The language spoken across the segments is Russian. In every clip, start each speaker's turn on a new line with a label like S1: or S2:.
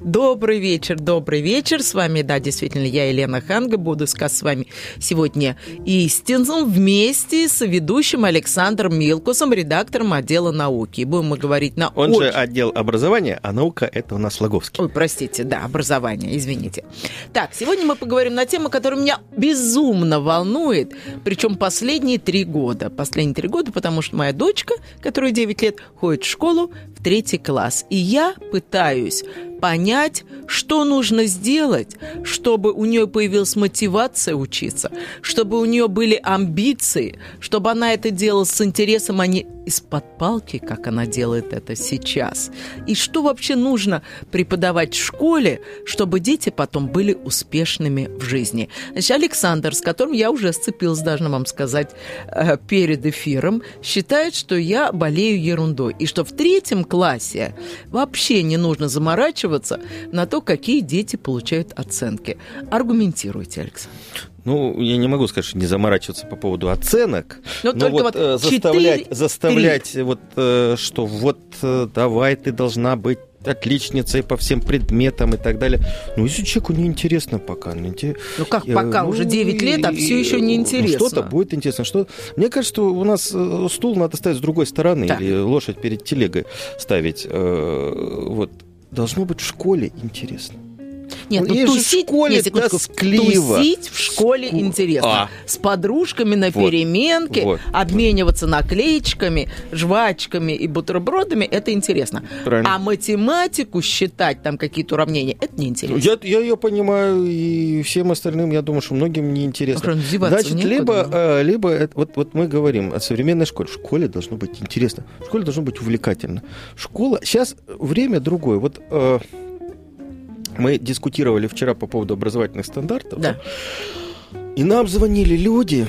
S1: Добрый вечер, добрый вечер. С вами, да, действительно, я, Елена Ханга, буду с вами сегодня истину вместе с ведущим Александром Милкусом, редактором отдела науки. Будем мы говорить на
S2: Он
S1: очень...
S2: же отдел образования, а наука – это у нас Логовский.
S1: Ой, простите, да, образование, извините. Так, сегодня мы поговорим на тему, которая меня безумно волнует, причем последние три года. Последние три года, потому что моя дочка, которая 9 лет, ходит в школу в третий класс. И я пытаюсь понять, что нужно сделать, чтобы у нее появилась мотивация учиться, чтобы у нее были амбиции, чтобы она это делала с интересом, а не из-под палки, как она делает это сейчас. И что вообще нужно преподавать в школе, чтобы дети потом были успешными в жизни. Значит, Александр, с которым я уже сцепилась, должна вам сказать, э, перед эфиром, считает, что я болею ерундой. И что в третьем классе вообще не нужно заморачиваться на то, какие дети получают оценки. Аргументируйте, Александр.
S2: Ну, я не могу сказать, что не заморачиваться по поводу оценок,
S1: но,
S2: но вот,
S1: вот
S2: э,
S1: 4,
S2: заставлять, заставлять вот, э, что вот э, давай ты должна быть отличницей по всем предметам и так далее. Ну, если человеку неинтересно пока. Ну, инте-
S1: Ну как
S2: э,
S1: пока?
S2: ну,
S1: Уже 9 лет, а все еще
S2: ну,
S1: не интересно.
S2: Что-то будет интересно. Что... Мне кажется, что у нас э, стул надо ставить с другой стороны,
S1: Так.
S2: или лошадь перед телегой ставить. Э, Вот. Должно быть в школе интересно.
S1: Нет,
S2: Ну,
S1: ну
S2: же в
S1: тусить,
S2: школе
S1: нет, секундочку,
S2: тоскливо.
S1: тусить в школе интересно.
S2: А.
S1: С подружками на
S2: Вот,
S1: переменке,
S2: вот.
S1: обмениваться наклеечками, жвачками и бутербродами, это интересно.
S2: Правильно.
S1: А математику считать, там какие-то уравнения, это неинтересно.
S2: Я, я ее понимаю, и всем остальным, я думаю, что многим не интересно.
S1: Что, деваться
S2: Значит,
S1: некуда,
S2: либо,
S1: ну.
S2: э, либо вот, вот мы говорим о современной школе. В школе должно быть интересно, в школе должно быть увлекательно. Школа... Сейчас время другое. Вот э, мы дискутировали вчера по поводу образовательных стандартов.
S1: Да.
S2: И нам звонили люди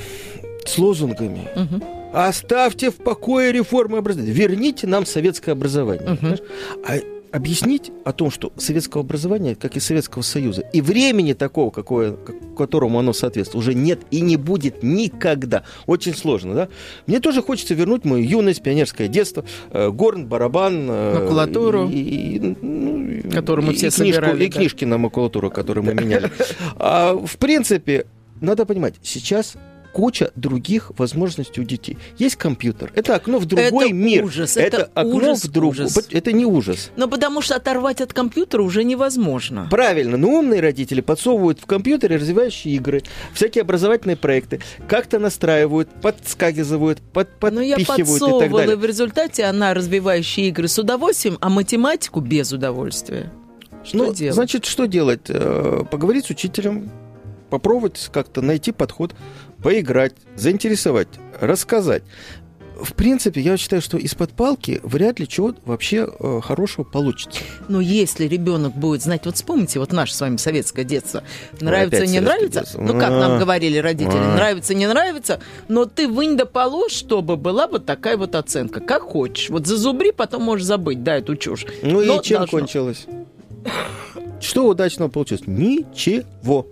S2: с лозунгами.
S1: Мгм.
S2: Оставьте в покое реформы образования. Верните нам советское образование. Понимаешь? А объяснить о том, что советского образования, как и Советского Союза, и времени такого, какое, как- которому оно соответствует, уже нет и не будет никогда. Очень сложно, да? Мне тоже хочется вернуть мою юность, пионерское детство, э, горн, барабан. э,
S1: Макулатуру.
S2: И, и, ну, и-
S1: Которую мы
S2: и
S1: все
S2: книжку,
S1: собирали,
S2: И
S1: да.
S2: книжки на макулатуру, которую мы меняли. А, В принципе, надо понимать, сейчас куча других возможностей у детей. Есть компьютер. Это окно в другой
S1: Это
S2: мир.
S1: ужас, это
S2: окно
S1: ужас,
S2: в другой.
S1: ужас.
S2: Это не ужас.
S1: Но потому что оторвать от компьютера уже невозможно.
S2: Правильно, но умные родители подсовывают в компьютере развивающие игры, всякие образовательные проекты, как-то настраивают, подсказывают, под,
S1: Но Ну, я
S2: подпихивают и так
S1: подсовывала, и
S2: далее.
S1: в результате она развивающая игры с удовольствием, а математику без удовольствия. Что
S2: Ну,
S1: делать?
S2: Значит, что делать? Э, Поговорить с учителем, попробовать как-то найти подход, поиграть, заинтересовать, рассказать. В принципе, я считаю, что из-под палки вряд ли чего вообще э, хорошего получится.
S1: Но если ребенок будет знать, вот вспомните, вот наше с вами советское детство, нравится, не нравится,
S2: детство.
S1: ну как нам
S2: А.
S1: говорили родители,
S2: А.
S1: нравится, не нравится, но ты вынь да положь, чтобы была вот такая вот оценка, как хочешь. Вот зазубри, потом можешь забыть, да, эту чушь.
S2: Ну
S1: Но
S2: и чем
S1: должно.
S2: кончилось? Что удачного получилось? Ничего.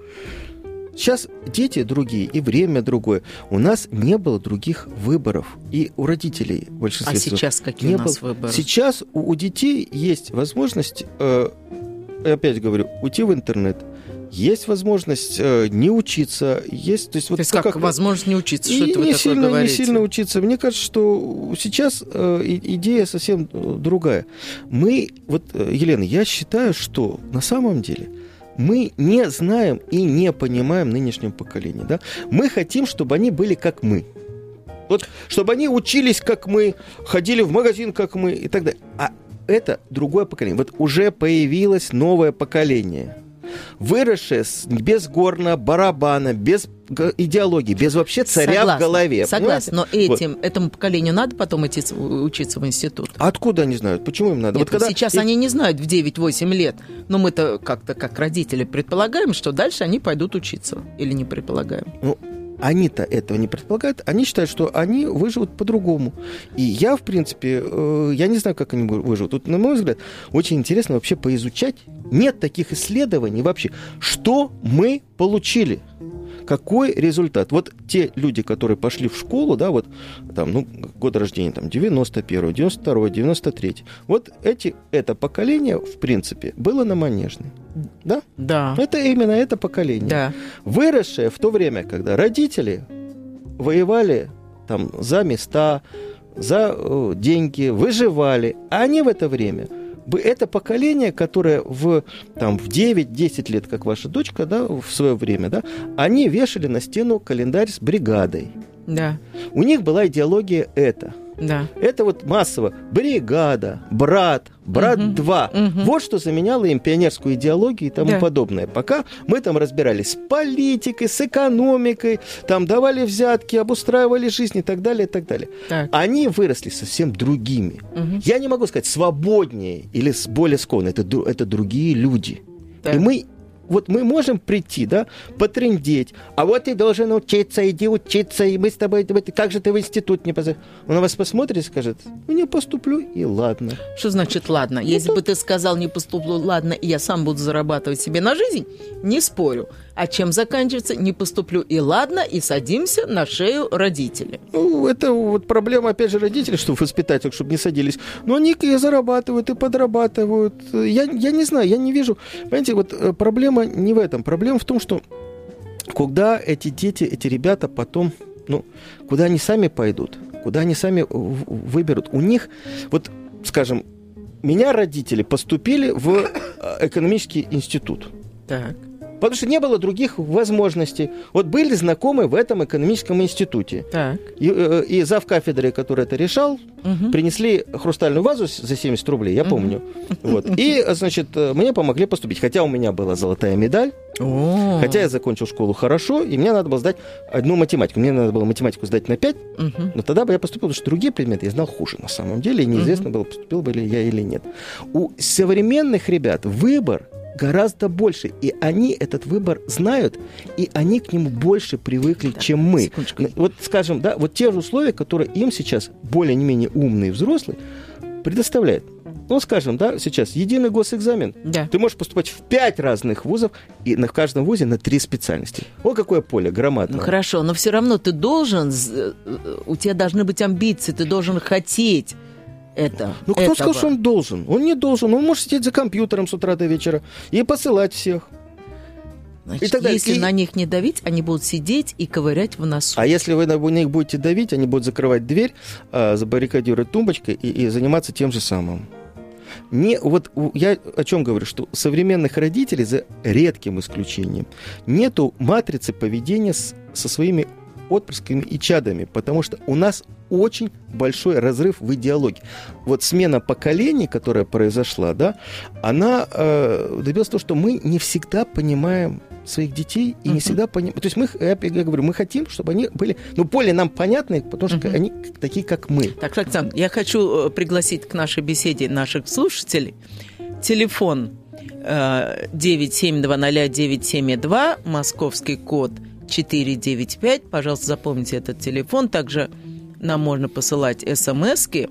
S2: Сейчас дети другие и время другое. У нас не было других выборов. И у родителей в большинстве
S1: А сейчас какие
S2: не
S1: у нас
S2: было.
S1: выборы?
S2: Сейчас у, у детей есть возможность, э, опять говорю, уйти в интернет. Есть возможность э, не учиться. Есть, то есть, вот
S1: То есть как, возможность не учиться, что
S2: и
S1: это вы
S2: не
S1: такое
S2: сильно, не
S1: говорите?
S2: сильно учиться. Мне кажется, что сейчас э, идея совсем э, другая. Мы, вот, э, Елена, я считаю, что на самом деле мы не знаем и не понимаем нынешнего поколения. Да? Мы хотим, чтобы они были как мы. Вот, чтобы они учились, как мы, ходили в магазин, как мы, и так далее. А это другое поколение. Вот уже появилось новое поколение выросшее с- без горна, барабана, без идеологии, без вообще царя
S1: Согласна,
S2: в голове.
S1: Согласна, но
S2: понимаете? Вот.
S1: этим, этому поколению надо потом идти учиться в институт.
S2: Откуда они знают? Почему им надо?
S1: Нет,
S2: вот когда
S1: сейчас
S2: и-
S1: они не знают в 9-8 лет, но мы-то как-то как родители предполагаем, что дальше они пойдут учиться. Или не предполагаем?
S2: Ну, они-то этого не предполагают. Они считают, что они выживут по-другому. И я, в принципе, э, я не знаю, как они вы- выживут. Тут, на мой взгляд, очень интересно вообще поизучать. Нет таких исследований вообще. Что мы получили? какой результат? Вот те люди, которые пошли в школу, да, вот там, ну, год рождения, там, 91 92 93 вот эти, это поколение, в принципе, было на Манежной. Да?
S1: Да.
S2: Это именно это поколение.
S1: Да.
S2: Выросшее в то время, когда родители воевали там за места, за э, деньги, выживали, а они в это время это поколение, которое в, там, в 9-10 лет, как ваша дочка, да, в свое время, да, они вешали на стену календарь с бригадой.
S1: Да.
S2: У них была идеология это –
S1: да.
S2: Это вот массово бригада, брат, брат
S1: Мгм.
S2: 2.
S1: Мгм.
S2: Вот что заменяло им пионерскую идеологию и тому
S1: Да.
S2: подобное. Пока мы там разбирались с политикой, с экономикой, там давали взятки, обустраивали жизнь и так далее, и так далее.
S1: Так.
S2: Они выросли совсем другими.
S1: Мгм.
S2: Я не могу сказать свободнее или более склонны. Это, это другие люди.
S1: Так.
S2: И мы вот мы можем прийти, да, потрындеть, а вот ты должен учиться, иди учиться, и мы с тобой, как же ты в институт не позовешь? Он на вас посмотрит и скажет, ну не поступлю, и ладно.
S1: Что значит ладно? Если бы ты сказал, не поступлю, ладно, и я сам буду зарабатывать себе на жизнь, не спорю. А чем заканчивается? Не поступлю, и ладно, и садимся на шею родителей.
S2: Ну, это вот проблема, опять же, родителей, что воспитатель, чтобы не садились. Но они и зарабатывают, и подрабатывают. Я, я не знаю, я не вижу. Понимаете, вот э, проблема не в этом. Проблема в том, что когда эти дети, эти ребята потом, ну, куда они сами пойдут, куда они сами выберут, у них, вот, скажем, меня родители поступили в э, экономический институт.
S1: Так.
S2: Потому что не было других возможностей. Вот были знакомые в этом экономическом институте.
S1: Так.
S2: И, э, и зав кафедры, который это решал,
S1: Мгм.
S2: принесли хрустальную вазу за 70 рублей, я
S1: Мгм.
S2: помню. Вот. И, значит, э, мне помогли поступить. Хотя у меня была золотая медаль,
S1: О.
S2: хотя я закончил школу хорошо, и мне надо было сдать одну математику. Мне надо было математику сдать на 5,
S1: Мгм.
S2: но тогда бы я поступил, потому что другие предметы я знал хуже на самом деле, и неизвестно было, поступил бы ли я или нет. У современных ребят выбор гораздо больше, и они этот выбор знают, и они к нему больше привыкли,
S1: Так,
S2: чем мы.
S1: секундочку.
S2: Вот, скажем, да, вот те же условия, которые им сейчас более-менее умные взрослые предоставляют. Ну, скажем, да, сейчас единый госэкзамен.
S1: Да.
S2: Ты можешь поступать в пять разных вузов, и на в каждом вузе на три специальности. О, какое поле громадное.
S1: Ну хорошо, но все равно ты должен, э, у тебя должны быть амбиции, ты должен хотеть это.
S2: Ну, кто
S1: этого.
S2: сказал, что он должен? Он не должен. Он может сидеть за компьютером с утра до вечера и посылать всех.
S1: Значит,
S2: и далее.
S1: если
S2: И-
S1: на них не давить, они будут сидеть и ковырять в носу.
S2: А если вы на них будете давить, они будут закрывать дверь, а, забаррикадировать тумбочкой и, и заниматься тем же самым. Не, вот я о чем говорю, что у современных родителей, за редким исключением, нету матрицы поведения с- со своими отпрысками и чадами, потому что у нас очень большой разрыв в идеологии. Вот смена поколений, которая произошла, да, она э, добилась того, что мы не всегда понимаем своих детей и не
S1: Мгм.
S2: всегда понимаем. То есть мы, я, я говорю, мы хотим, чтобы они были, ну, более нам понятны, потому что
S1: Мгм.
S2: они такие, как мы.
S1: Так, Александр, я хочу э, пригласить к нашей беседе наших слушателей. Телефон э, 9720972, московский код 495. Пожалуйста, запомните этот телефон. Также нам можно посылать смски.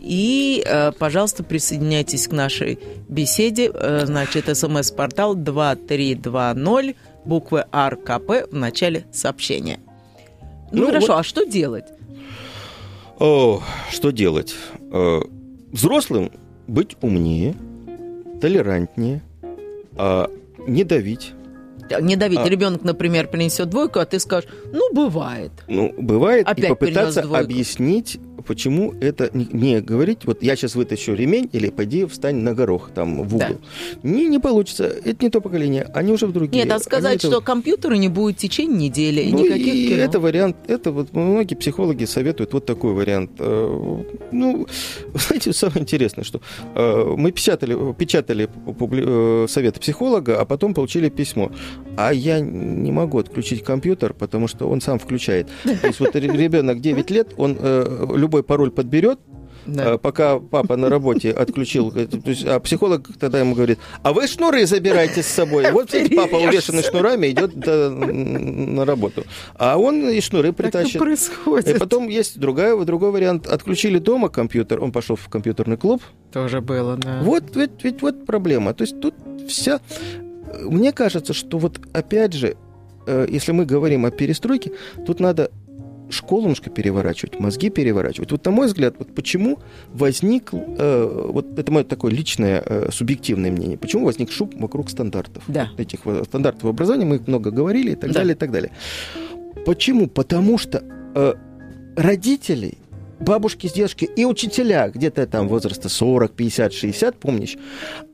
S1: И, э, пожалуйста, присоединяйтесь к нашей беседе. Э, значит, смс-портал 2320, буквы РКП в начале сообщения. Ну,
S2: Ну,
S1: хорошо,
S2: вот-
S1: а что делать?
S2: О, что делать? Э, Взрослым быть умнее, толерантнее, а, не давить.
S1: Не давить.
S2: А.
S1: Ребенок, например, принесет двойку, а ты скажешь, ну, бывает.
S2: Ну, бывает,
S1: Опять
S2: и попытаться объяснить, почему это не, не говорить, вот я сейчас вытащу ремень или пойди встань на горох там в угол.
S1: Да.
S2: Не, не получится, это не то поколение, они уже в другие.
S1: Нет, а
S2: Они
S1: сказать,
S2: это-
S1: что компьютера не будет в течение недели,
S2: Ну,
S1: никаких
S2: и
S1: кино.
S2: это вариант, это вот многие психологи советуют вот такой вариант. Э, Ну, знаете, самое интересное, что э, мы печатали, печатали публи- э, советы психолога, а потом получили письмо. А я не могу отключить компьютер, потому что он сам включает. То есть вот ре- ребенок 9 лет, он э, любой пароль подберет,
S1: Да.
S2: э, пока папа на работе отключил. э, То есть, а психолог тогда ему говорит, а вы шнуры забирайте с собой. Вот видите, папа увешанный шнурами идет на работу. А он и шнуры
S1: Как это
S2: притащит.
S1: происходит?
S2: И потом есть другая, другой вариант. Отключили дома компьютер, он пошел в компьютерный клуб.
S1: Тоже было, да.
S2: Вот ведь, ведь вот проблема. То есть тут вся... Мне кажется, что вот опять же э, если мы говорим о перестройке, тут надо школу немножко переворачивать, мозги переворачивать. Вот на мой взгляд, вот почему возник, э, вот это мое такое личное э, субъективное мнение, почему возник шум вокруг стандартов?
S1: Да.
S2: Вот этих вот стандартов образования, мы их много говорили и так
S1: Да.
S2: далее, и так далее. Почему? Потому что э, родителей, бабушки с дедушки и учителя где-то там возраста 40, 50, 60, помнишь,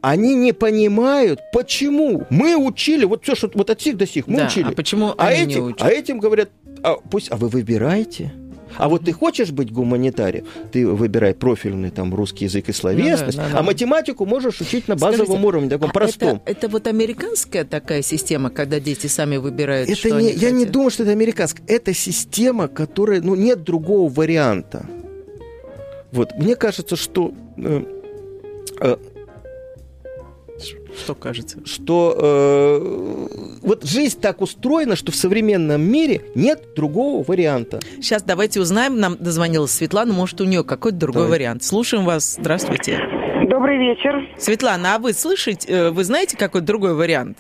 S2: они не понимают, почему мы учили, вот все, что вот от сих до сих мы
S1: Да,
S2: учили.
S1: а почему
S2: А,
S1: они
S2: эти-
S1: не учат?
S2: а этим говорят, а, пусть, а вы выбираете. А вот ты хочешь быть гуманитарием, ты выбирай профильный там русский язык и словесность,
S1: Ну да, да, да.
S2: а математику можешь учить на базовом
S1: Скажите,
S2: уровне, таком
S1: а
S2: простом.
S1: Это, это вот американская такая система, когда дети сами выбирают,
S2: Это
S1: что
S2: не,
S1: они
S2: я не
S1: хотят?
S2: думаю, что это американская. Это система, которая, ну, нет другого варианта. Вот, мне кажется, что, э, э,
S1: Что кажется?
S2: что э, вот жизнь так устроена, что в современном мире нет другого варианта.
S1: Сейчас давайте узнаем. Нам дозвонилась Светлана. Может, у нее какой-то другой
S2: Давай.
S1: вариант. Слушаем вас. Здравствуйте.
S3: Добрый вечер.
S1: Светлана, а вы слышите, э, вы знаете какой-то другой вариант?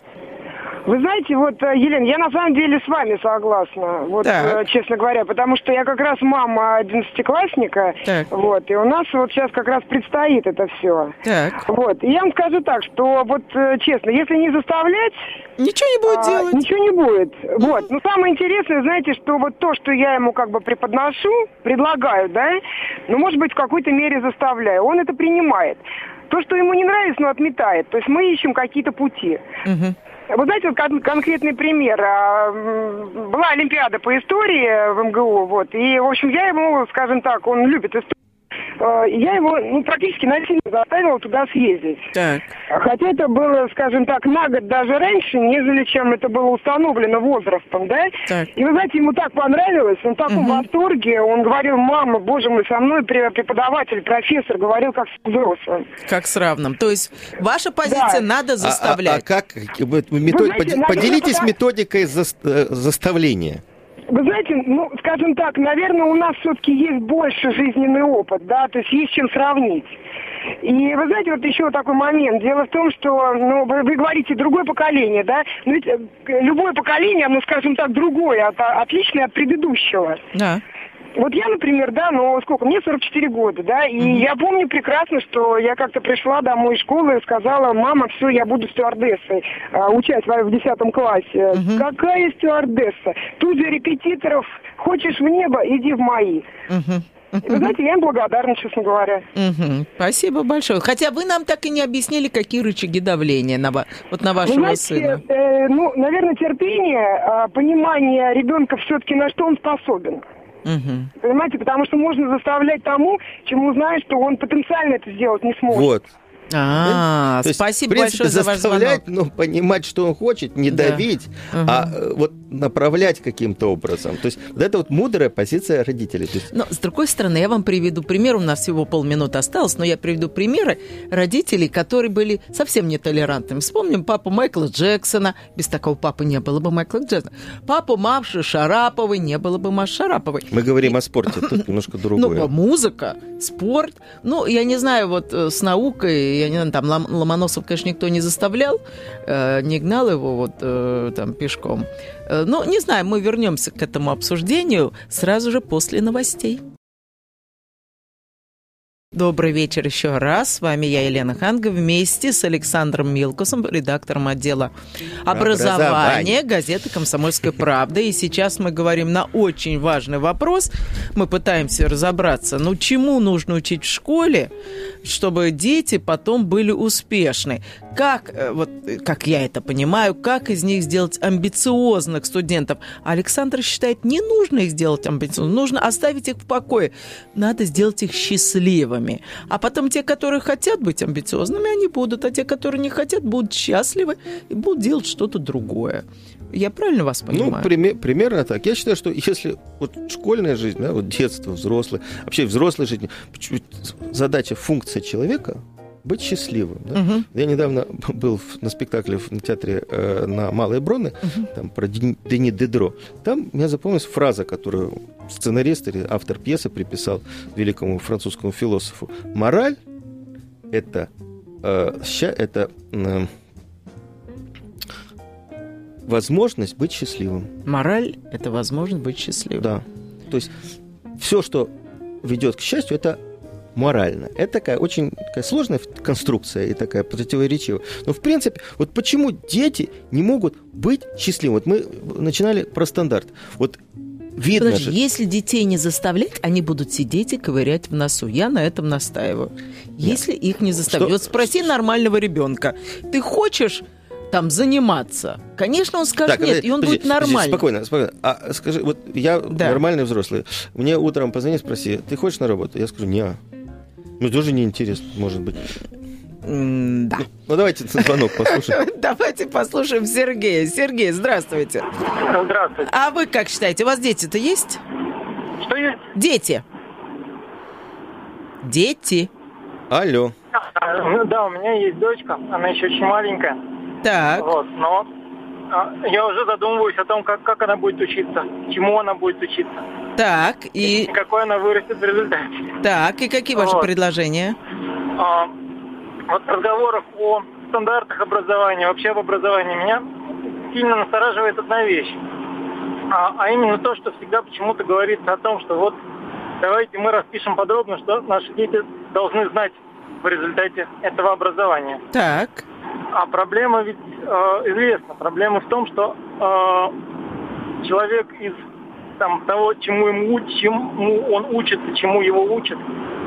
S3: Вы знаете, вот, э, Елена, я на самом деле с вами согласна, вот,
S1: Так.
S3: э, честно говоря, потому что я как раз мама одиннадцатиклассника,
S1: Так.
S3: вот, и у нас вот сейчас как раз предстоит это все.
S1: Так.
S3: Вот, и я вам скажу так, что вот, э, честно, если не заставлять,
S1: Ничего не будет
S3: а,
S1: делать.
S3: ничего не будет. Вот, но самое интересное, знаете, что вот то, что я ему как бы преподношу, предлагаю, да, ну, может быть, в какой-то мере заставляю, он это принимает. То, что ему не нравится, ну, отметает. То есть мы ищем какие-то пути.
S1: Мгм.
S3: Вы знаете, вот кон- конкретный пример. А, Была Олимпиада по истории в МГУ, вот, и, в общем, я ему, скажем так, он любит историю, э, я его ну, практически насильно заставила туда съездить.
S1: Так.
S3: Хотя это было, скажем так, на год даже раньше, нежели чем это было установлено возрастом, да?
S1: Так.
S3: И вы знаете, ему так понравилось, он в таком
S1: Мгм.
S3: восторге, он говорил, мама, боже мой, со мной пре- преподаватель, профессор говорил, как с взрослым.
S1: Как с равным. То есть ваша позиция
S3: Да.
S1: надо
S2: А- А, а
S1: заставлять.
S2: как метод-
S3: знаете,
S2: поделитесь методикой зас- э, заставления.
S3: Вы знаете, ну, скажем так, наверное, у нас все-таки есть больше жизненный опыт, да, то есть есть чем сравнить. И вы знаете, вот еще такой момент. Дело в том, что, ну, вы, вы говорите другое поколение, да, но ведь э, любое поколение, оно, скажем так, другое, от- отличное от предыдущего.
S1: Да.
S3: Вот я, например, да, ну сколько, мне 44 года, да, и я помню прекрасно, что я как-то пришла домой из школы и сказала, мама, все, я буду стюардессой, а, учась в в 10 классе. Какая стюардесса? Тут же репетиторов, хочешь в небо, иди в мои. И Вы знаете, я им благодарна, честно говоря.
S1: Мгм. Спасибо большое. Хотя вы нам так и не объяснили, какие рычаги давления на, вот на вашего
S3: знаете,
S1: сына.
S3: э, ну, наверное, терпение, а, понимание ребенка все-таки на что он способен.
S1: Мгм.
S3: Понимаете, потому что можно заставлять тому, чему знаешь, что он потенциально это сделать не сможет.
S2: Вот.
S1: А,
S2: То есть,
S1: спасибо
S2: в принципе,
S1: большое за ваш звонок.
S2: заставлять, ну, понимать, что он хочет, не
S1: Да.
S2: давить,
S1: Мгм.
S2: а э, вот направлять каким-то образом. То есть вот это вот мудрая позиция родителей. Есть,
S1: Но, с другой стороны, я вам приведу пример. У нас всего полминуты осталось, но я приведу примеры родителей, которые были совсем нетолерантными. Вспомним папу Майкла Джексона. Без такого папы не было бы Майкла Джексона. Папу Маши Шараповой не было бы Маши Шараповой.
S2: мы говорим о спорте, тут немножко
S1: Ну,
S2: другое.
S1: музыка, спорт. Ну, я не знаю, вот э, с наукой, я не знаю, там Лом- Ломоносов, конечно, никто не заставлял, э, не гнал его вот э, там пешком. Э, ну, не знаю, мы вернемся к этому обсуждению сразу же после новостей. Добрый вечер еще раз. С вами я, Елена Ханга, вместе с Александром Милкусом, редактором отдела образования газеты «Комсомольская правда». И сейчас мы говорим на очень важный вопрос. Мы пытаемся разобраться, ну, чему нужно учить в школе, чтобы дети потом были успешны. Как, э, вот, э, как я это понимаю, как из них сделать амбициозных студентов? Александр считает, не нужно их сделать амбициозными, нужно оставить их в покое. Надо сделать их счастливыми. А потом те, которые хотят быть амбициозными, они будут, а те, которые не хотят, будут счастливы и будут делать что-то другое. Я правильно вас
S2: Ну,
S1: понимаю?
S2: приме- примерно так. Я считаю, что если вот школьная жизнь, да, вот детство, взрослый, вообще взрослая жизнь, задача, функция человека быть счастливым. да.
S1: Мгм.
S2: Я недавно был на спектакле в театре э, на Малой Броны, там про Дени, Дедро. Там мне запомнилась фраза, которую сценарист или автор пьесы приписал великому французскому философу. Мораль – это, э, ща- это э, возможность быть счастливым.
S1: Мораль – это возможность быть счастливым.
S2: Да. То есть все, что ведет к счастью, это морально. Это такая очень такая сложная конструкция и такая противоречивая. Но, в принципе, вот почему дети не могут быть счастливыми? Вот мы начинали про стандарт. Вот видно
S1: Подожди,
S2: же...
S1: если детей не заставлять, они будут сидеть и ковырять в носу. Я на этом настаиваю. Если их не заставлять.
S2: Что-
S1: Вот спроси нормального ребенка. Ты хочешь там заниматься? Конечно, он скажет
S2: Так,
S1: нет, и он
S2: подожди,
S1: будет
S2: подожди,
S1: нормальный.
S2: спокойно, спокойно. А скажи, вот я
S1: Да.
S2: нормальный взрослый. Мне утром позвони, спроси, ты хочешь на работу? Я скажу, не. Ну, тоже неинтересно, может быть.
S1: М, Да.
S2: Ну, давайте звонок послушаем.
S1: Давайте послушаем Сергея. Сергей, здравствуйте.
S4: Здравствуйте.
S1: А вы как считаете, у вас дети-то есть?
S4: Что есть?
S1: Дети. Дети.
S2: Алло.
S4: А, ну Да, у меня есть дочка, она еще очень маленькая.
S1: Так.
S4: Вот, но а, я уже задумываюсь о том, как, как она будет учиться, чему она будет учиться,
S1: Так, и
S4: и какой она вырастет в результате.
S1: так, и какие ваши
S4: Вот.
S1: предложения?
S4: А, вот разговоров о стандартах образования, вообще об образовании меня сильно настораживает одна вещь. А, а именно то, что всегда почему-то говорится о том, что вот давайте мы распишем подробно, что наши дети должны знать в результате этого образования.
S1: Так.
S4: А проблема ведь э, известна. Проблема в том, что э, человек из там, того, чему, ему, чему он учится, чему его учат,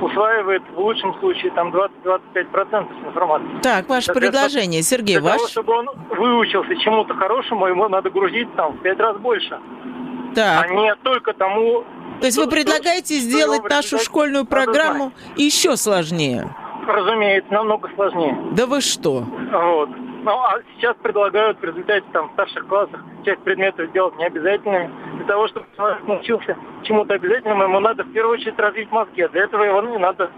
S4: усваивает в лучшем случае там 20-25% информации.
S1: Так, ваше предложение, Сергей,
S4: Для того,
S1: ваш?
S4: чтобы он выучился чему-то хорошему, ему надо грузить там в пять раз больше, а
S1: Так.
S4: не только тому...
S1: То есть вы
S4: что-
S1: предлагаете
S4: что
S1: сделать
S4: в
S1: нашу школьную программу еще сложнее?
S4: Разумеется, намного сложнее.
S1: Да вы что?
S4: Вот. Ну, а сейчас предлагают в результате там, в старших классах часть предметов сделать необязательными. Для того, чтобы человек научился чему-то обязательному, ему надо в первую очередь развить мозги. А для этого его не надо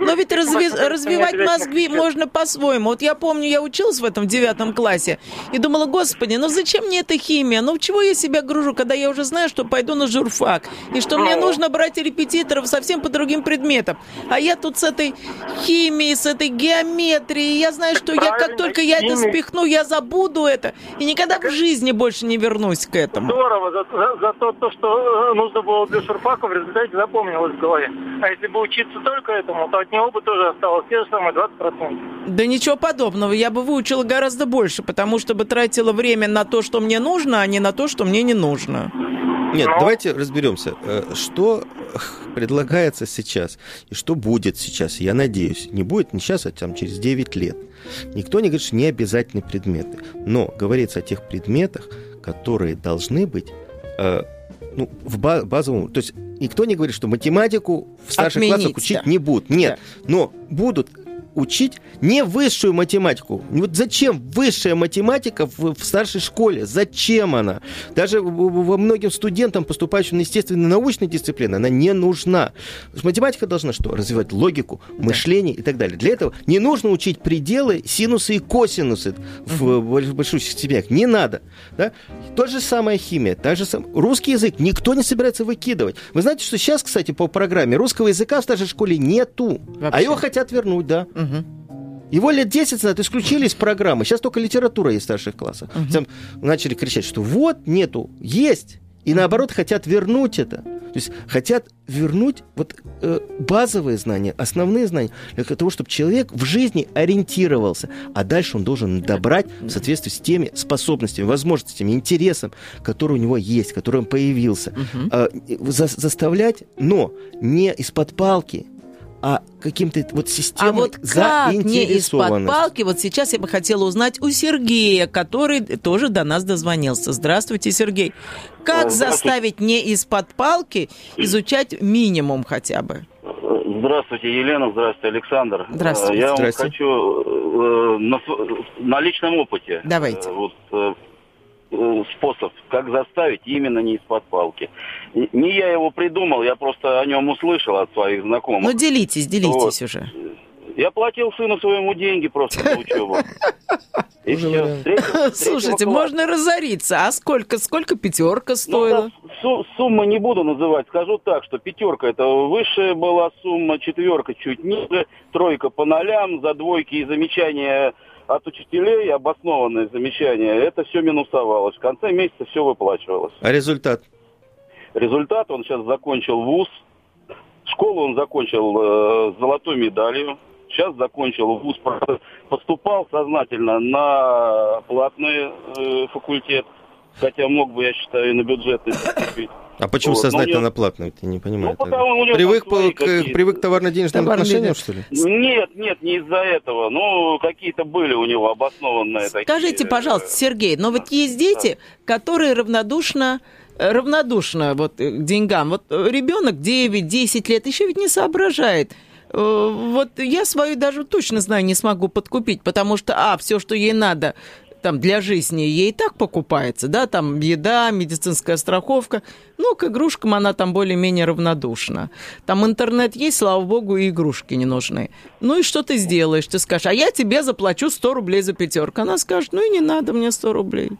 S1: Но ведь разви- развивать мозги можно по-своему. Вот я помню, я училась в этом девятом классе и думала, господи, ну зачем мне эта химия? Ну в чего я себя гружу, когда я уже знаю, что пойду на журфак, и что мне
S4: Ну.
S1: нужно брать репетиторов совсем по другим предметам. А я тут с этой химией, с этой геометрией, я знаю, что я как только я это спихну, я забуду это, и никогда в жизни больше не вернусь к этому.
S4: Здорово, за, за- за то, то, что э, нужно было для шурфака, в результате запомнилось в голове. А если бы учиться только этому, то от него бы тоже осталось те же самые 20%.
S1: Да ничего подобного. Я бы выучила гораздо больше, потому что бы тратила время на то, что мне нужно, а не на то, что мне не нужно.
S2: Нет,
S4: Ну.
S2: давайте разберемся, э, что предлагается сейчас и что будет сейчас. Я надеюсь, не будет не сейчас, а там через 9 лет. Никто не говорит, что не обязательны предметы, но говорится о тех предметах, которые должны быть э, ну, в ба- базовом... То есть никто не говорит, что математику в старших
S1: Отменить,
S2: классах учить
S1: да.
S2: не будут. Нет, но будут учить не высшую математику. Вот зачем высшая математика в, в старшей школе? Зачем она? Даже во многим студентам, поступающим на естественно-научные дисциплины, она не нужна. Математика должна что? Развивать логику, мышление и так далее. Для этого не нужно учить пределы, синусы и косинусы в больш- больших степенях. Не надо. Да? То же самое химия. Та же сам... Русский язык никто не собирается выкидывать. Вы знаете, что сейчас, кстати, по программе русского языка в старшей школе нету. А
S1: Вообще.
S2: его хотят вернуть, да.
S1: Мгм.
S2: Его лет 10 назад исключили из программы. Сейчас только литература есть в старших классах. Там начали кричать, что вот нету, есть. И наоборот хотят вернуть это. То есть хотят вернуть вот э, базовые знания, основные знания для того, чтобы человек в жизни ориентировался, а дальше он должен добрать в соответствии с теми способностями, возможностями, интересом, который у него есть, который он появился. А, и за- заставлять, но не из-под палки, а каким-то вот
S1: А
S2: системой
S1: вот как не из-под палки, вот сейчас я бы хотела узнать у Сергея, который тоже до нас дозвонился. Здравствуйте, Сергей. Как заставить не из-под палки изучать минимум хотя бы?
S5: Здравствуйте, Елена, здравствуйте, Александр.
S1: Здравствуйте.
S5: Э, Я вам
S2: Здрасте.
S5: хочу э, на, на личном опыте.
S1: Давайте.
S5: э, Вот, э, э, способ, как заставить именно не из-под палки. Не я его придумал, я просто о нем услышал от своих знакомых.
S1: Ну, делитесь, делитесь
S5: Вот.
S1: уже.
S5: Я платил сыну своему деньги просто на учебу. И все. третьего-
S1: Слушайте, можно разориться. А сколько, сколько пятерка
S5: Ну,
S1: стоила?
S5: да, су- суммы не буду называть, скажу так, что пятерка это высшая была сумма, четверка чуть ниже, тройка по нолям, за двойки и замечания от учителей, обоснованные замечания, это все минусовалось. В конце месяца все выплачивалось.
S2: А результат?
S5: Результат, он сейчас закончил вуз, школу он закончил э, с золотой медалью, сейчас закончил вуз, поступал сознательно на платный э, факультет, хотя мог бы, я считаю, и на бюджетный поступить.
S2: А почему
S5: Вот, но
S2: сознательно
S5: него-
S2: на платную? Я не понимаю.
S5: Ну, потому у него
S2: Привык, по- к, привык к товарно-денежным отношениям, что ли?
S5: Нет, нет, не из-за этого. Ну, какие-то были у него обоснованные такие...
S1: Скажите, пожалуйста,
S5: э,
S1: Сергей, но вот есть дети, которые равнодушно э, равнодушно вот э, к деньгам. Вот ребенок 9-10 лет еще ведь не соображает. Вот я свою даже точно знаю, не смогу подкупить, потому что, а, все, что ей надо там для жизни, ей так покупается, да, там еда, медицинская страховка. Ну, к игрушкам она там более-менее равнодушна. Там интернет есть, слава богу, и игрушки не нужны. Ну и что ты сделаешь? Ты скажешь, а я тебе заплачу 100 рублей за пятерку. Она скажет, ну и не надо мне 100 рублей.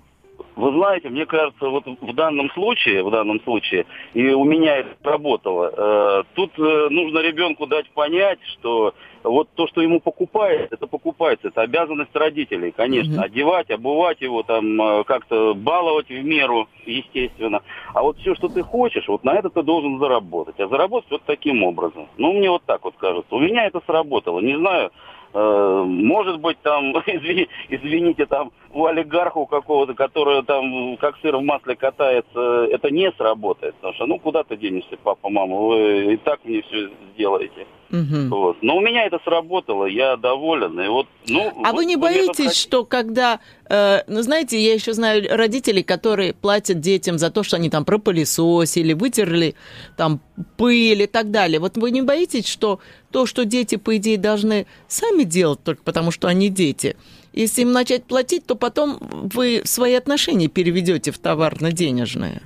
S5: Вы знаете, мне кажется, вот в данном случае, в данном случае, и у меня это работало, э, тут э, нужно ребенку дать понять, что вот то, что ему покупается, это покупается, это обязанность родителей, конечно,
S1: Мгм.
S5: одевать, обувать его, там, э, как-то баловать в меру, естественно. А вот все, что ты хочешь, вот на это ты должен заработать. А заработать вот таким образом. Ну, мне вот так вот кажется. У меня это сработало. Не знаю, Э, Может быть, там, извини- извините, там у олигарха у какого-то, который там как сыр в масле катается, это не сработает. Потому что, ну, куда ты денешься, папа, мама, вы и так мне все сделаете.
S1: Мгм.
S5: Вот. Но у меня это сработало, я доволен. И вот, ну,
S1: А
S5: вот
S1: вы не боитесь, что когда, э, ну знаете, я еще знаю родителей, которые платят детям за то, что они там пропылесосили, вытерли там пыль и так далее. Вот вы не боитесь, что то, что дети, по идее, должны сами делать только потому, что они дети, если им начать платить, то потом вы свои отношения переведете в товарно-денежные.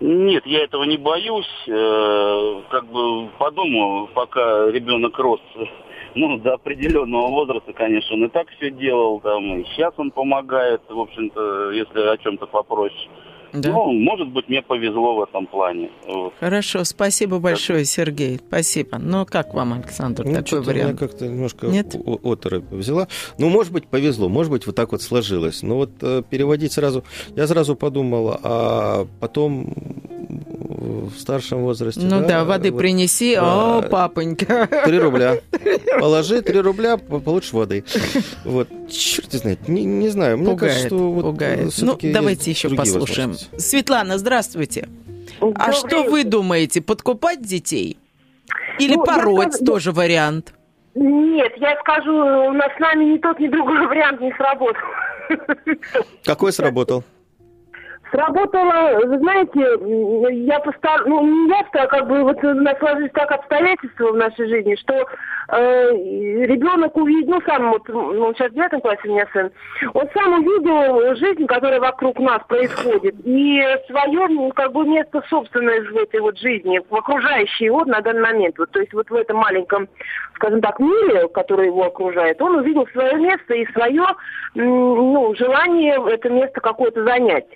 S5: Нет, я этого не боюсь. Э, Как бы подумаю, пока ребенок рос, ну, до определенного возраста, конечно, он и так все делал, там, и сейчас он помогает, в общем-то, если о чем-то попросишь.
S1: Да?
S5: Ну, может быть, мне повезло в этом плане. Вот.
S1: Хорошо, спасибо большое, Сергей. Спасибо. Ну, как вам, Александр,
S2: Ну,
S1: такой вариант?
S2: как-то немножко
S1: Нет?
S2: оторопь взяла. Ну, может быть, повезло, может быть, вот так вот сложилось. Но вот э, переводить сразу... Я сразу подумал, а потом в старшем возрасте...
S1: Ну да, воды
S2: вот
S1: принеси,
S2: да.
S1: о, папонька.
S2: Три рубля. Положи три рубля, по- получишь воды. Вот, черт знает, не, не знаю. Мне
S1: Пугает,
S2: кажется, что вот,
S1: пугает.
S2: э,
S1: Ну, давайте еще послушаем. Светлана, здравствуйте. А
S6: Добрый
S1: что вы думаете, подкупать детей? Или
S6: Ну,
S1: пороть
S6: тоже-
S1: тоже вариант?
S6: Нет, я скажу, у нас с нами ни тот, ни другой вариант не сработал.
S2: Какой сработал?
S6: Сработало, вы знаете, я постар... ну, не я, а как бы вот у сложились так обстоятельства в нашей жизни, что э, ребенок увидел, ну, сам вот, ну, сейчас в девятом классе у меня сын, он сам увидел жизнь, которая вокруг нас происходит, и свое, ну, как бы, место собственное в этой вот жизни, в окружающей его на данный момент. Вот, то есть вот в этом маленьком, скажем так, мире, который его окружает, он увидел свое место и свое, ну, желание это место какое-то занять.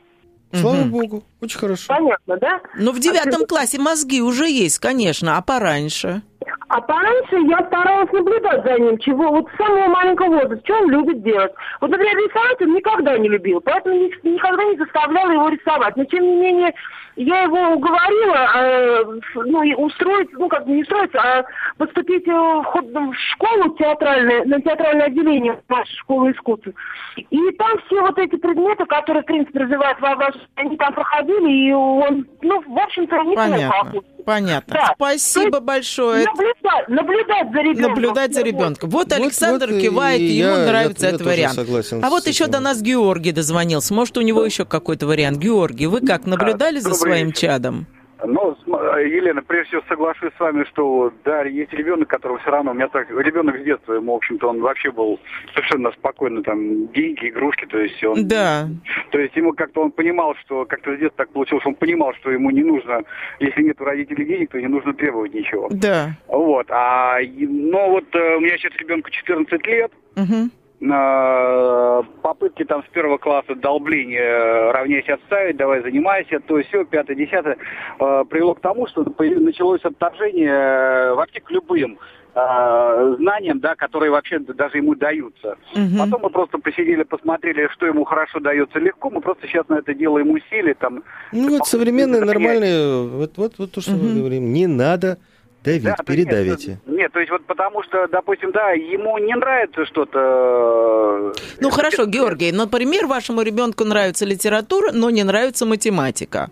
S2: Слава богу, очень хорошо.
S6: Понятно, да?
S1: Ну, в девятом классе мозги уже есть, конечно, а пораньше?
S6: А пораньше я старалась наблюдать за ним, чего вот с самого маленького возраста, что он любит делать. Вот, например, рисовать он никогда не любил, поэтому ни- никогда не заставляла его рисовать. Но, тем не менее, я его уговорила, э, ну, и устроить, ну, как бы не устроиться, а поступить э, в, школу театральное, на театральное отделение нашей школы искусств. И там все вот эти предметы, которые, в принципе, развивают воображение, они там проходили, и он, ну, в общем-то, не
S1: Понятно, понятно.
S6: Да.
S1: Спасибо
S6: есть
S1: большое.
S6: Наблюдать, наблюдать за ребенком.
S1: Наблюдать за ребенком. Вот
S2: Вот-
S1: Александр
S2: вот
S1: кивает, и ему
S2: я-
S1: нравится
S2: я- я
S1: этот
S2: тоже
S1: вариант.
S2: согласен
S1: А вот еще
S2: этим.
S1: до нас Георгий дозвонился. Может, у него еще какой-то вариант. Георгий, вы как, наблюдали за своим
S7: вечер.
S1: чадом?
S7: Ну, см- Елена, прежде всего соглашусь с вами, что да, есть ребенок, которого все равно, у меня так, ребенок с детства, ему, в общем-то, он вообще был совершенно спокойно, там, деньги, игрушки, то есть он...
S1: Да.
S7: То есть ему как-то он понимал, что как-то с детства так получилось, он понимал, что ему не нужно, если нет у родителей денег, то не нужно требовать ничего.
S1: Да.
S7: Вот, а, но вот э, у меня сейчас ребенку 14 лет,
S1: Мгм.
S7: Э, попытки там с первого класса долбления равняйсь отставить, давай занимайся, то все, пятое, десятое, э, привело к тому, что началось отторжение э, вообще к любым знаниям, да, которые вообще даже ему даются.
S1: Мгм.
S7: Потом мы просто посидели, посмотрели, что ему хорошо дается легко, мы просто сейчас на это делаем усилия, там,
S2: Ну вот современные
S7: Это
S2: нормальные, вот, вот, вот то, что мы
S1: Мгм.
S2: говорим, не надо давить,
S7: Да,
S2: передавите.
S7: Нет, нет, то есть вот потому что, допустим, да, ему не нравится что-то... э,
S1: Ну хорошо, Георгий, например, вашему ребенку нравится литература, но не нравится математика.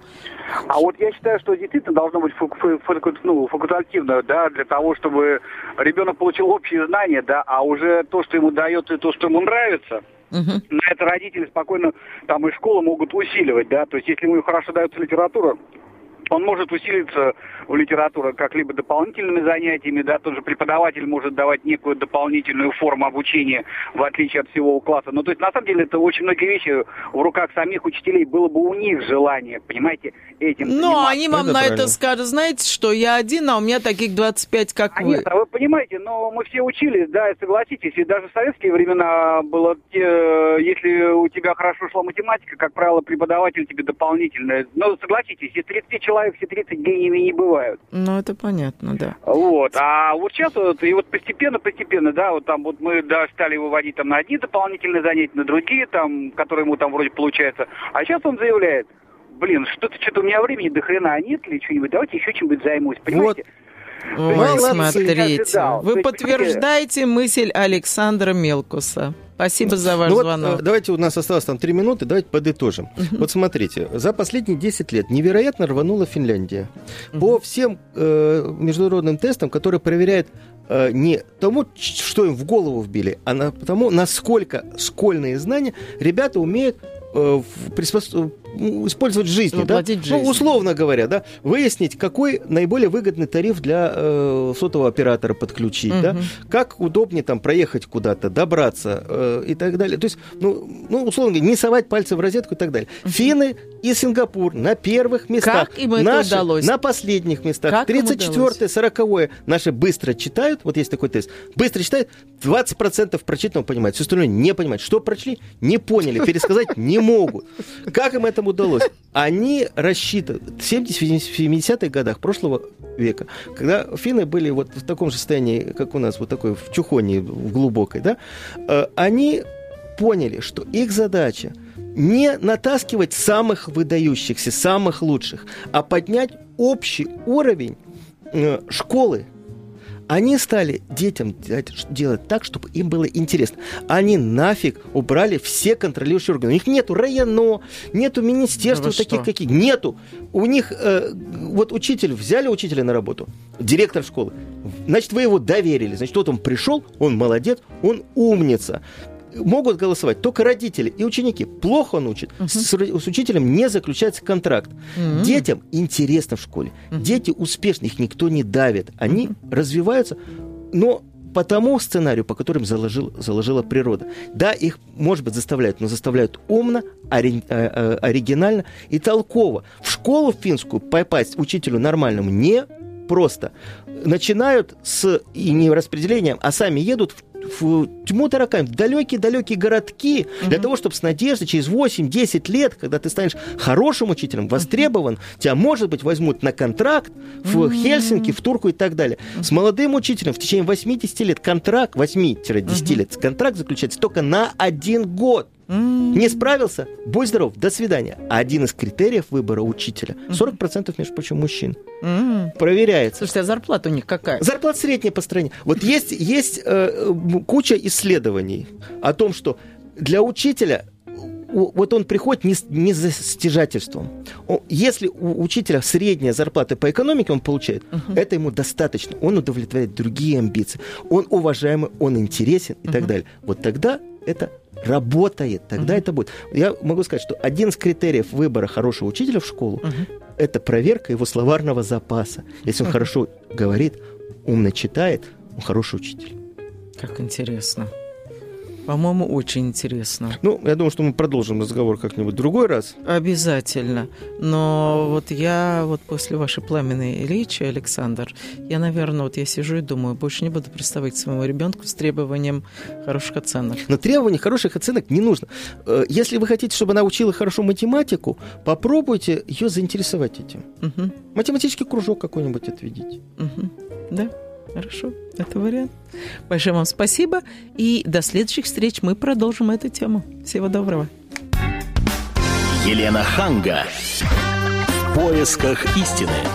S7: А вот я считаю, что действительно должно быть факу- фа- факу- ну, факультативно, да, для того, чтобы ребенок получил общие знания, да, а уже то, что ему дается и то, что ему нравится,
S1: Мгм.
S7: на это родители спокойно там и школы могут усиливать, да, то есть если ему хорошо дается литература, он может усилиться в литературе как-либо дополнительными занятиями, да, тот же преподаватель может давать некую дополнительную форму обучения, в отличие от всего класса. Ну, то есть, на самом деле, это очень многие вещи в руках самих учителей, было бы у них желание, понимаете, этим
S1: Но
S7: заниматься.
S1: они вам
S2: Это
S1: на
S2: правильно.
S1: это скажут, знаете, что я один, а у меня таких 25, как
S7: А
S1: вы.
S7: нет, а вы понимаете, но мы все учились, да, и согласитесь, и даже в советские времена было, те, если у тебя хорошо шла математика, как правило, преподаватель тебе дополнительно, ну, согласитесь, из 30 человек все 30 гениями не бывают.
S1: Ну, это понятно, да.
S7: Вот, а вот сейчас вот, и вот постепенно-постепенно, да, вот там вот мы, да, стали выводить там на одни дополнительные занятия, на другие там, которые ему там вроде получается, а сейчас он заявляет, блин, что-то, что-то у меня времени до хрена, нет ли что-нибудь, давайте еще чем-нибудь займусь, понимаете?
S1: Ой,
S2: Молодцы.
S1: смотрите. Вы подтверждаете мысль Александра Мелкуса. Спасибо за ваш
S2: Ну вот,
S1: звонок.
S2: э, давайте, у нас осталось там три минуты, давайте подытожим. Вот смотрите, за последние 10 лет невероятно рванула Финляндия. По всем э, международным тестам, которые проверяют э, не тому, что им в голову вбили, а на, тому, насколько школьные знания ребята умеют э, приспос- использовать в жизни. Да?
S1: В жизнь.
S2: Ну, условно говоря, да, выяснить, какой наиболее выгодный тариф для э, сотового оператора подключить, да,
S1: Мгм.
S2: как удобнее там проехать куда-то, добраться э, и так далее. То есть, ну, ну, условно говоря, не совать пальцы в розетку и так далее. Финны и Сингапур на первых местах.
S1: Как им это
S2: наши
S1: удалось?
S2: на последних местах.
S1: Как им
S2: 34-е, 40-е наши быстро читают, вот есть такой тест, быстро читают, 20% прочитанного понимают, все остальное не понимают. Что прочли, не поняли, пересказать не могут. Как им этому удалось? Они рассчитывают, в 70-70-х годах прошлого века, когда финны были вот в таком же состоянии, как у нас, вот такой в чухоне в глубокой, да, э, они поняли, что их задача не натаскивать самых выдающихся, самых лучших, а поднять общий уровень э, школы. Они стали детям делать- так, чтобы им было интересно. Они нафиг убрали все контролирующие органы. У них нету районо, нету министерства
S1: Да
S2: таких
S1: что?
S2: каких. Нету. У них э, вот учитель, взяли учителя на работу, директор школы. Значит, вы его доверили. Значит, вот он пришел, он молодец, он умница могут голосовать только родители и ученики. Плохо он учит. С, ро- с учителем не заключается контракт.
S1: Мгм.
S2: Детям интересно в школе. Дети успешны, их никто не давит. Они развиваются, но по тому сценарию, по которым заложил, заложила природа. Да, их, может быть, заставляют, но заставляют умно, ори- э, э, оригинально и толково. В школу финскую попасть учителю нормальному не просто. Начинают с и не распределением, а сами едут в в тьму таракань, в далекие-далекие городки, для того, чтобы с надеждой через 8-10 лет, когда ты станешь хорошим учителем, востребован, тебя, может быть, возьмут на контракт в Хельсинки, в Турку и так далее. С молодым учителем в течение 80 лет контракт, 8-10 лет контракт заключается только на один год. Не справился? Будь здоров, до свидания. А один из критериев выбора учителя 40% между прочим, мужчин. Проверяется.
S1: Слушайте, а зарплата у них какая?
S2: Зарплата средняя по стране. Вот есть, есть э, м, куча исследований о том, что для учителя вот он приходит не, не за стяжательством. Если у учителя средняя зарплата по экономике он получает, это ему достаточно. Он удовлетворяет другие амбиции. Он уважаемый, он интересен и так далее. Вот тогда это работает, тогда это будет. Я могу сказать, что один из критериев выбора хорошего учителя в школу это проверка его словарного запаса. Если он хорошо говорит, умно читает, он хороший учитель.
S1: Как интересно. По-моему, очень интересно.
S2: Ну, я думаю, что мы продолжим разговор как-нибудь другой раз.
S1: Обязательно. Но вот я вот после вашей пламенной речи, Александр, я, наверное, вот я сижу и думаю, больше не буду приставать к своему ребенку с требованием хороших оценок.
S2: Но требований хороших оценок не нужно. Э, Если вы хотите, чтобы она учила хорошо математику, попробуйте ее заинтересовать этим.
S1: Мгм,
S2: Математический кружок какой-нибудь отведите.
S1: мгм. Да, хорошо, это вариант. Большое вам спасибо. И до следующих встреч мы продолжим эту тему. Всего доброго.
S8: Елена Ханга. В поисках истины.